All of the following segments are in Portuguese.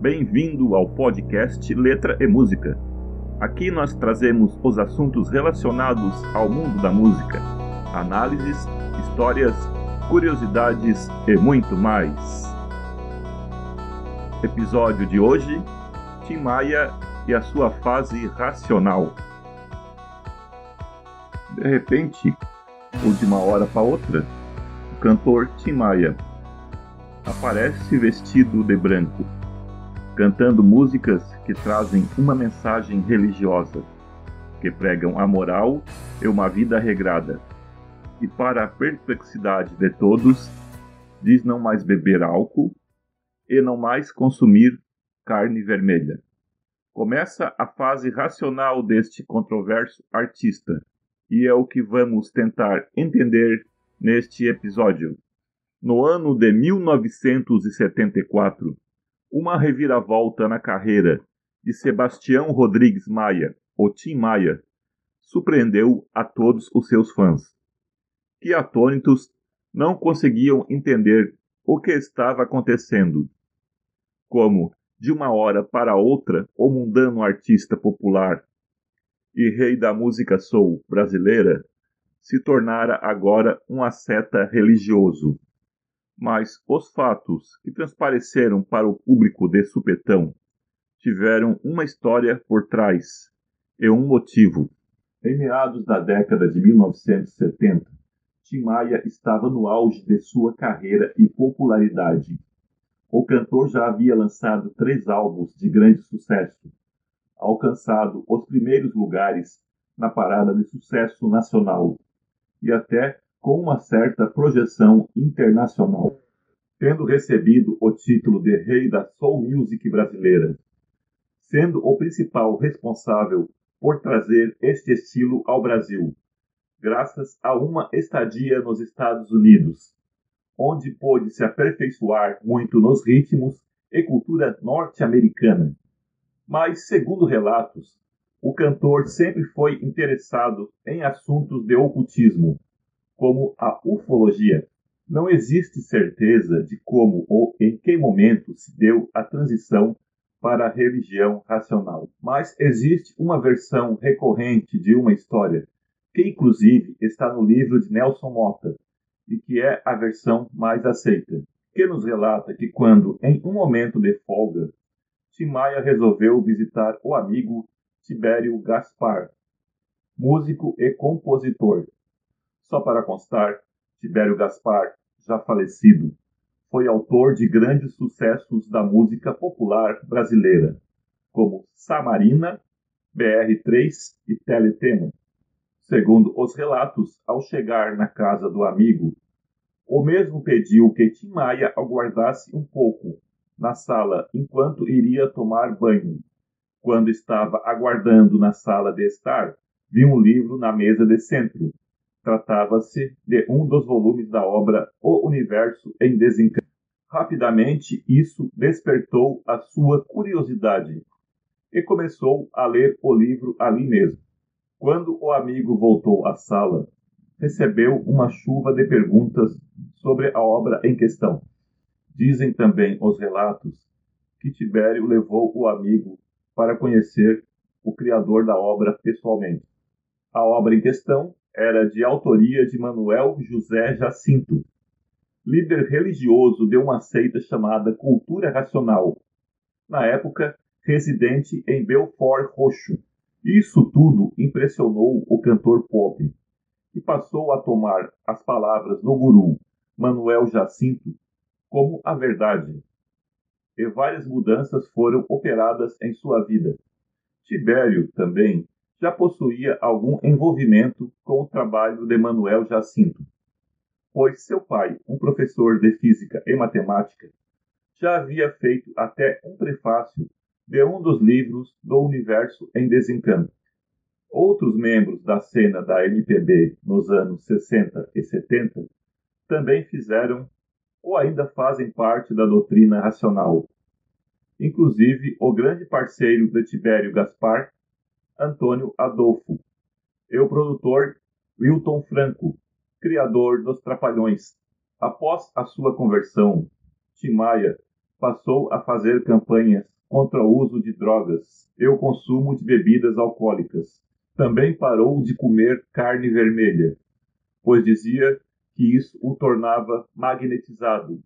Bem-vindo ao podcast Letra e Música. Aqui nós trazemos os assuntos relacionados ao mundo da música, análises, histórias, curiosidades e muito mais. Episódio de hoje: Tim Maia e a sua fase racional. De repente, ou de uma hora para outra, o cantor Tim Maia aparece vestido de branco, cantando músicas que trazem uma mensagem religiosa, que pregam a moral e uma vida regrada. E para a perplexidade de todos, diz não mais beber álcool e não mais consumir carne vermelha. Começa a fase racional deste controverso artista, e é o que vamos tentar entender neste episódio. No ano de 1974, uma reviravolta na carreira de Sebastião Rodrigues Maia, o Tim Maia, surpreendeu a todos os seus fãs, que atônitos não conseguiam entender o que estava acontecendo. Como, de uma hora para outra, o mundano artista popular e rei da música soul brasileira se tornara agora um asceta religioso. Mas os fatos que transpareceram para o público de supetão tiveram uma história por trás e um motivo. Em meados da década de 1970, Tim Maia estava no auge de sua carreira e popularidade. O cantor já havia lançado três álbuns de grande sucesso, alcançado os primeiros lugares na parada de sucesso nacional e até com uma certa projeção internacional, tendo recebido o título de Rei da Soul Music brasileira, sendo o principal responsável por trazer este estilo ao Brasil, graças a uma estadia nos Estados Unidos, onde pôde se aperfeiçoar muito nos ritmos e cultura norte-americana. Mas, segundo relatos, o cantor sempre foi interessado em assuntos de ocultismo, como a ufologia. Não existe certeza de como ou em que momento se deu a transição para a religião racional, mas existe uma versão recorrente de uma história, que inclusive está no livro de Nelson Mota, e que é a versão mais aceita, que nos relata que quando, em um momento de folga, Tim Maia resolveu visitar o amigo Tibério Gaspar, músico e compositor. Só para constar, Tibério Gaspar, já falecido, foi autor de grandes sucessos da música popular brasileira, como Samarina, BR-3 e Teletema. Segundo os relatos, ao chegar na casa do amigo, o mesmo pediu que Tim Maia aguardasse um pouco na sala enquanto iria tomar banho. Quando estava aguardando na sala de estar, vi um livro na mesa de centro. Tratava-se de um dos volumes da obra O Universo em Desencanto. Rapidamente isso despertou a sua curiosidade e começou a ler o livro ali mesmo. Quando o amigo voltou à sala, recebeu uma chuva de perguntas sobre a obra em questão. Dizem também os relatos que Tibério levou o amigo para conhecer o criador da obra pessoalmente. A obra em questão era de autoria de Manuel José Jacinto, líder religioso de uma seita chamada Cultura Racional, na época residente em Belfort Roxo. Isso tudo impressionou o cantor pop, e passou a tomar as palavras do guru Manuel Jacinto como a verdade. E várias mudanças foram operadas em sua vida. Tibério também já possuía algum envolvimento com o trabalho de Manuel Jacinto, pois seu pai, um professor de física e matemática, já havia feito até um prefácio de um dos livros do Universo em Desencanto. Outros membros da cena da MPB nos anos 60 e 70 também fizeram ou ainda fazem parte da doutrina racional. Inclusive o grande parceiro de Tibério Gaspar, Antônio Adolfo, e o produtor Wilton Franco, criador dos Trapalhões. Após a sua conversão, Timaya passou a fazer campanhas contra o uso de drogas e o consumo de bebidas alcoólicas. Também parou de comer carne vermelha, pois dizia que isso o tornava magnetizado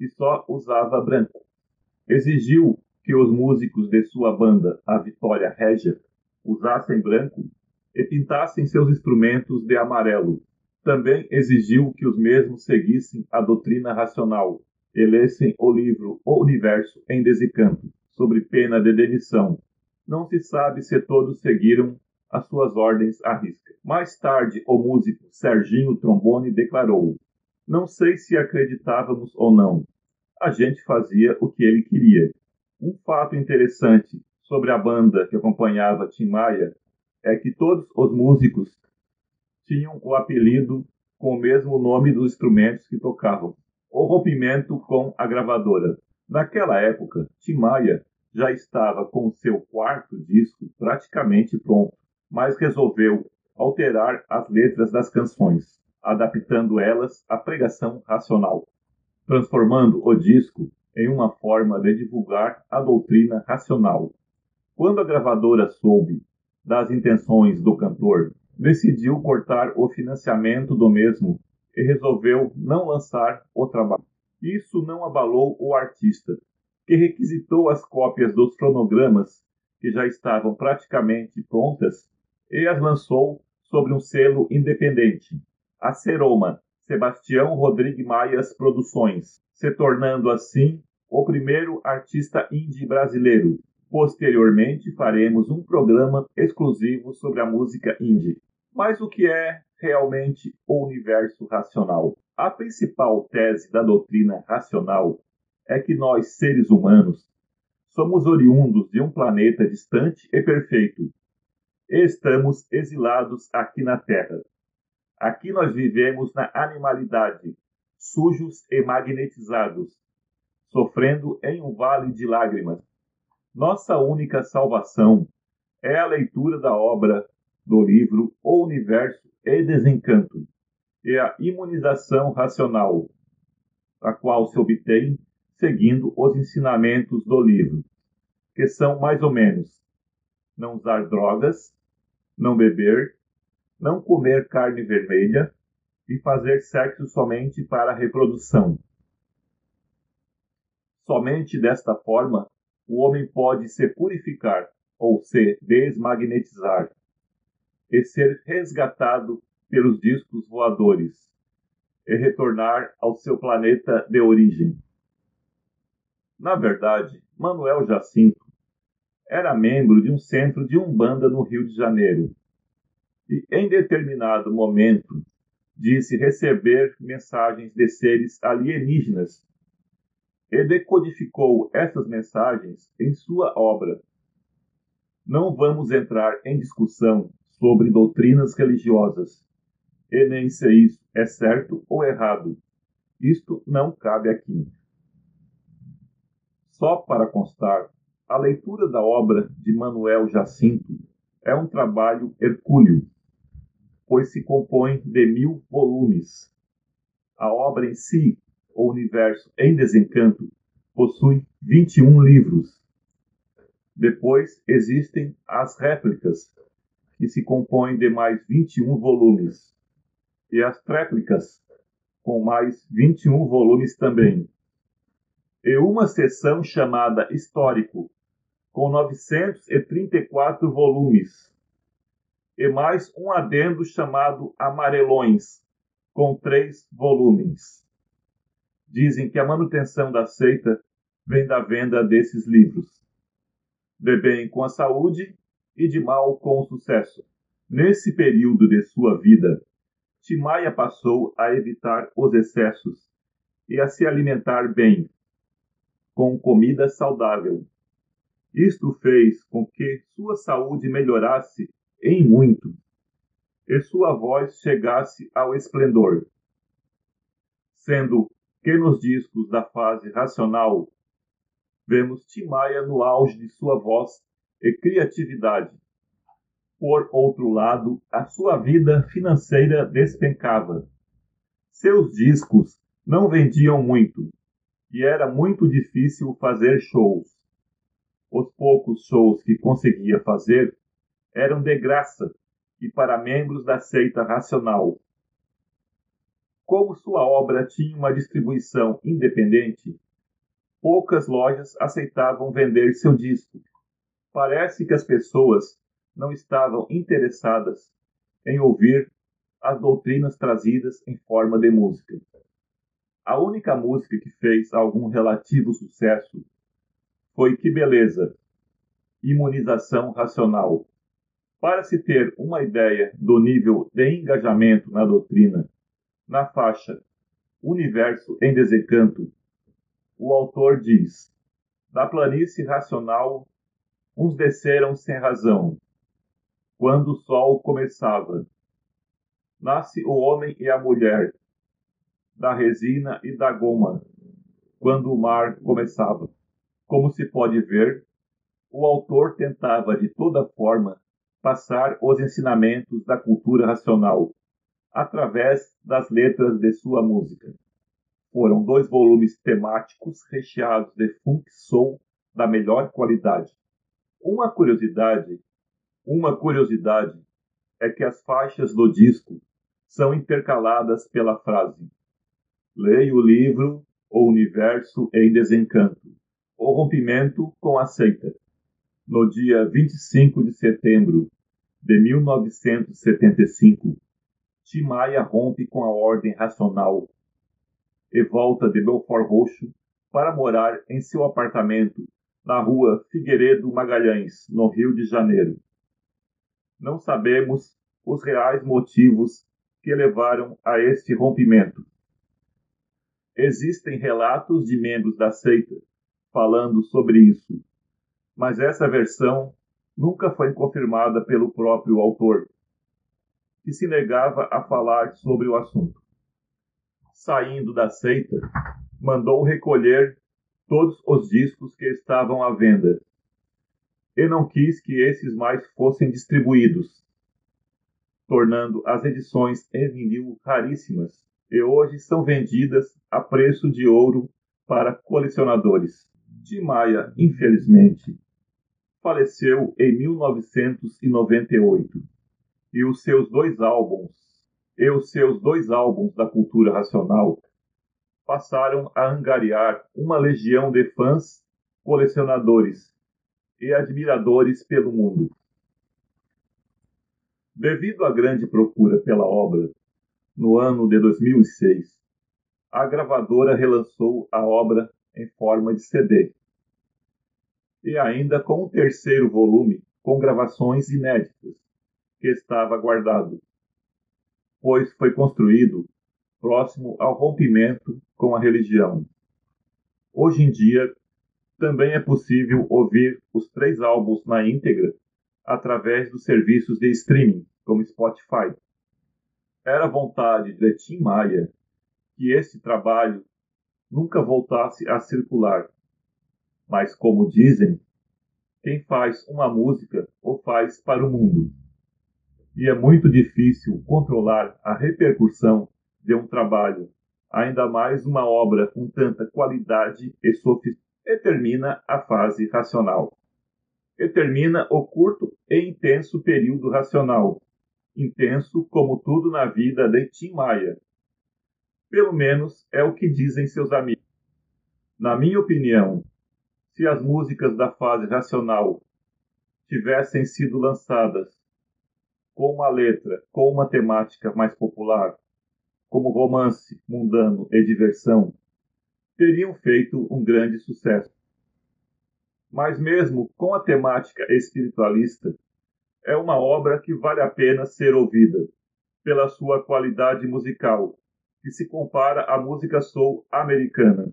e só usava branco. Exigiu que os músicos de sua banda, a Vitória Régia, usassem branco e pintassem seus instrumentos de amarelo. Também exigiu que os mesmos seguissem a doutrina racional e lessem o livro O Universo em Desencanto, sobre pena de demissão. Não se sabe se todos seguiram as suas ordens à risca. Mais tarde, o músico Serginho Trombone declarou: Não sei se acreditávamos ou não. A gente fazia o que ele queria. Um fato interessante sobre a banda que acompanhava Tim Maia é que todos os músicos tinham o apelido com o mesmo nome dos instrumentos que tocavam. O rompimento com a gravadora. Naquela época, Tim Maia já estava com seu quarto disco praticamente pronto, mas resolveu alterar as letras das canções, adaptando elas à pregação racional, transformando o disco em uma forma de divulgar a doutrina racional. Quando a gravadora soube das intenções do cantor, decidiu cortar o financiamento do mesmo e resolveu não lançar o trabalho. Isso não abalou o artista, que requisitou as cópias dos cronogramas que já estavam praticamente prontas e as lançou sobre um selo independente, a Seroma, Sebastião Rodrigues Maias Produções, se tornando assim o primeiro artista indie brasileiro Posteriormente, faremos um programa exclusivo sobre a música indie. Mas o que é realmente o universo racional? A principal tese da doutrina racional é que nós, seres humanos, somos oriundos de um planeta distante e perfeito. Estamos exilados aqui na Terra. Aqui nós vivemos na animalidade, sujos e magnetizados, sofrendo em um vale de lágrimas nossa única salvação é a leitura da obra do livro O Universo e Desencanto e a imunização racional, a qual se obtém seguindo os ensinamentos do livro, que são mais ou menos: não usar drogas, não beber, não comer carne vermelha e fazer sexo somente para a reprodução. Somente desta forma o homem pode se purificar ou se desmagnetizar e ser resgatado pelos discos voadores e retornar ao seu planeta de origem. Na verdade, Manuel Jacinto era membro de um centro de umbanda no Rio de Janeiro e, em determinado momento, disse receber mensagens de seres alienígenas e decodificou essas mensagens em sua obra. Não vamos entrar em discussão sobre doutrinas religiosas, e nem se isso é certo ou errado. Isto não cabe aqui. Só para constar, a leitura da obra de Manuel Jacinto é um trabalho hercúleo, pois se compõe de mil volumes. A obra em si o Universo em Desencanto possui 21 livros. Depois existem as réplicas, que se compõem de mais 21 volumes, e as tréplicas, com mais 21 volumes também. E uma seção chamada Histórico, com 934 volumes, e mais um adendo chamado Amarelões, com três volumes dizem que a manutenção da seita vem da venda desses livros. De bem com a saúde e de mal com o sucesso. Nesse período de sua vida, Timaya passou a evitar os excessos e a se alimentar bem, com comida saudável. Isto fez com que sua saúde melhorasse em muito e sua voz chegasse ao esplendor, sendo que nos discos da fase racional vemos Timaya no auge de sua voz e criatividade. Por outro lado, a sua vida financeira despencava. Seus discos não vendiam muito, e era muito difícil fazer shows. Os poucos shows que conseguia fazer eram de graça e para membros da seita racional. Como sua obra tinha uma distribuição independente, poucas lojas aceitavam vender seu disco. Parece que as pessoas não estavam interessadas em ouvir as doutrinas trazidas em forma de música. A única música que fez algum relativo sucesso foi Que Beleza, Imunização Racional. Para se ter uma ideia do nível de engajamento na doutrina, na faixa Universo em Desencanto, o autor diz: Da planície racional, uns desceram sem razão, quando o sol começava. Nasce o homem e a mulher, da resina e da goma, quando o mar começava. Como se pode ver, o autor tentava de toda forma passar os ensinamentos da cultura racional através das letras de sua música. Foram dois volumes temáticos recheados de funk soul da melhor qualidade. Uma curiosidade, uma curiosidade é que as faixas do disco são intercaladas pela frase: Leia o livro O Universo em Desencanto. O rompimento com a seita. No dia 25 de setembro de 1975, Tim Maia rompe com a ordem racional e volta de Belfort Roxo para morar em seu apartamento na rua Figueiredo Magalhães, no Rio de Janeiro. Não sabemos os reais motivos que levaram a este rompimento. Existem relatos de membros da seita falando sobre isso, mas essa versão nunca foi confirmada pelo próprio autor, que se negava a falar sobre o assunto. Saindo da seita, mandou recolher todos os discos que estavam à venda e não quis que esses mais fossem distribuídos, tornando as edições em vinil raríssimas e hoje são vendidas a preço de ouro para colecionadores. Tim Maia, infelizmente, faleceu em 1998 e os seus dois álbuns e os seus dois álbuns da cultura racional passaram a angariar uma legião de fãs, colecionadores e admiradores pelo mundo. Devido à grande procura pela obra, no ano de 2006, a gravadora relançou a obra em forma de CD. E ainda com um terceiro volume com gravações inéditas, que estava guardado, pois foi construído próximo ao rompimento com a religião. Hoje em dia, também é possível ouvir os três álbuns na íntegra através dos serviços de streaming, como Spotify. Era vontade de Tim Maia que esse trabalho nunca voltasse a circular. Mas, como dizem, quem faz uma música o faz para o mundo. E é muito difícil controlar a repercussão de um trabalho, ainda mais uma obra com tanta qualidade e sofisticação. E termina a fase racional. E termina o curto e intenso período racional, intenso como tudo na vida de Tim Maia. Pelo menos é o que dizem seus amigos. Na minha opinião, se as músicas da fase racional tivessem sido lançadas com uma letra, com uma temática mais popular, como romance, mundano e diversão, teriam feito um grande sucesso. Mas mesmo com a temática espiritualista, é uma obra que vale a pena ser ouvida, pela sua qualidade musical, que se compara à música soul americana.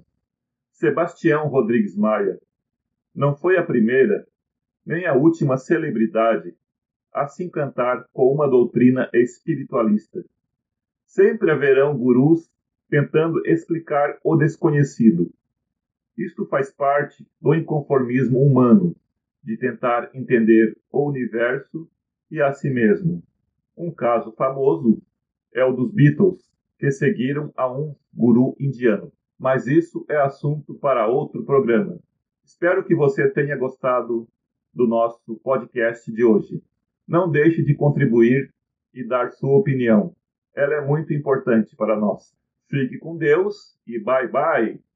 Sebastião Rodrigues Maia não foi a primeira nem a última celebridade a se encantar com uma doutrina espiritualista. Sempre haverão gurus tentando explicar o desconhecido. Isto faz parte do inconformismo humano, de tentar entender o universo e a si mesmo. Um caso famoso é o dos Beatles, que seguiram a um guru indiano. Mas isso é assunto para outro programa. Espero que você tenha gostado do nosso podcast de hoje. Não deixe de contribuir e dar sua opinião. Ela é muito importante para nós. Fique com Deus e bye bye.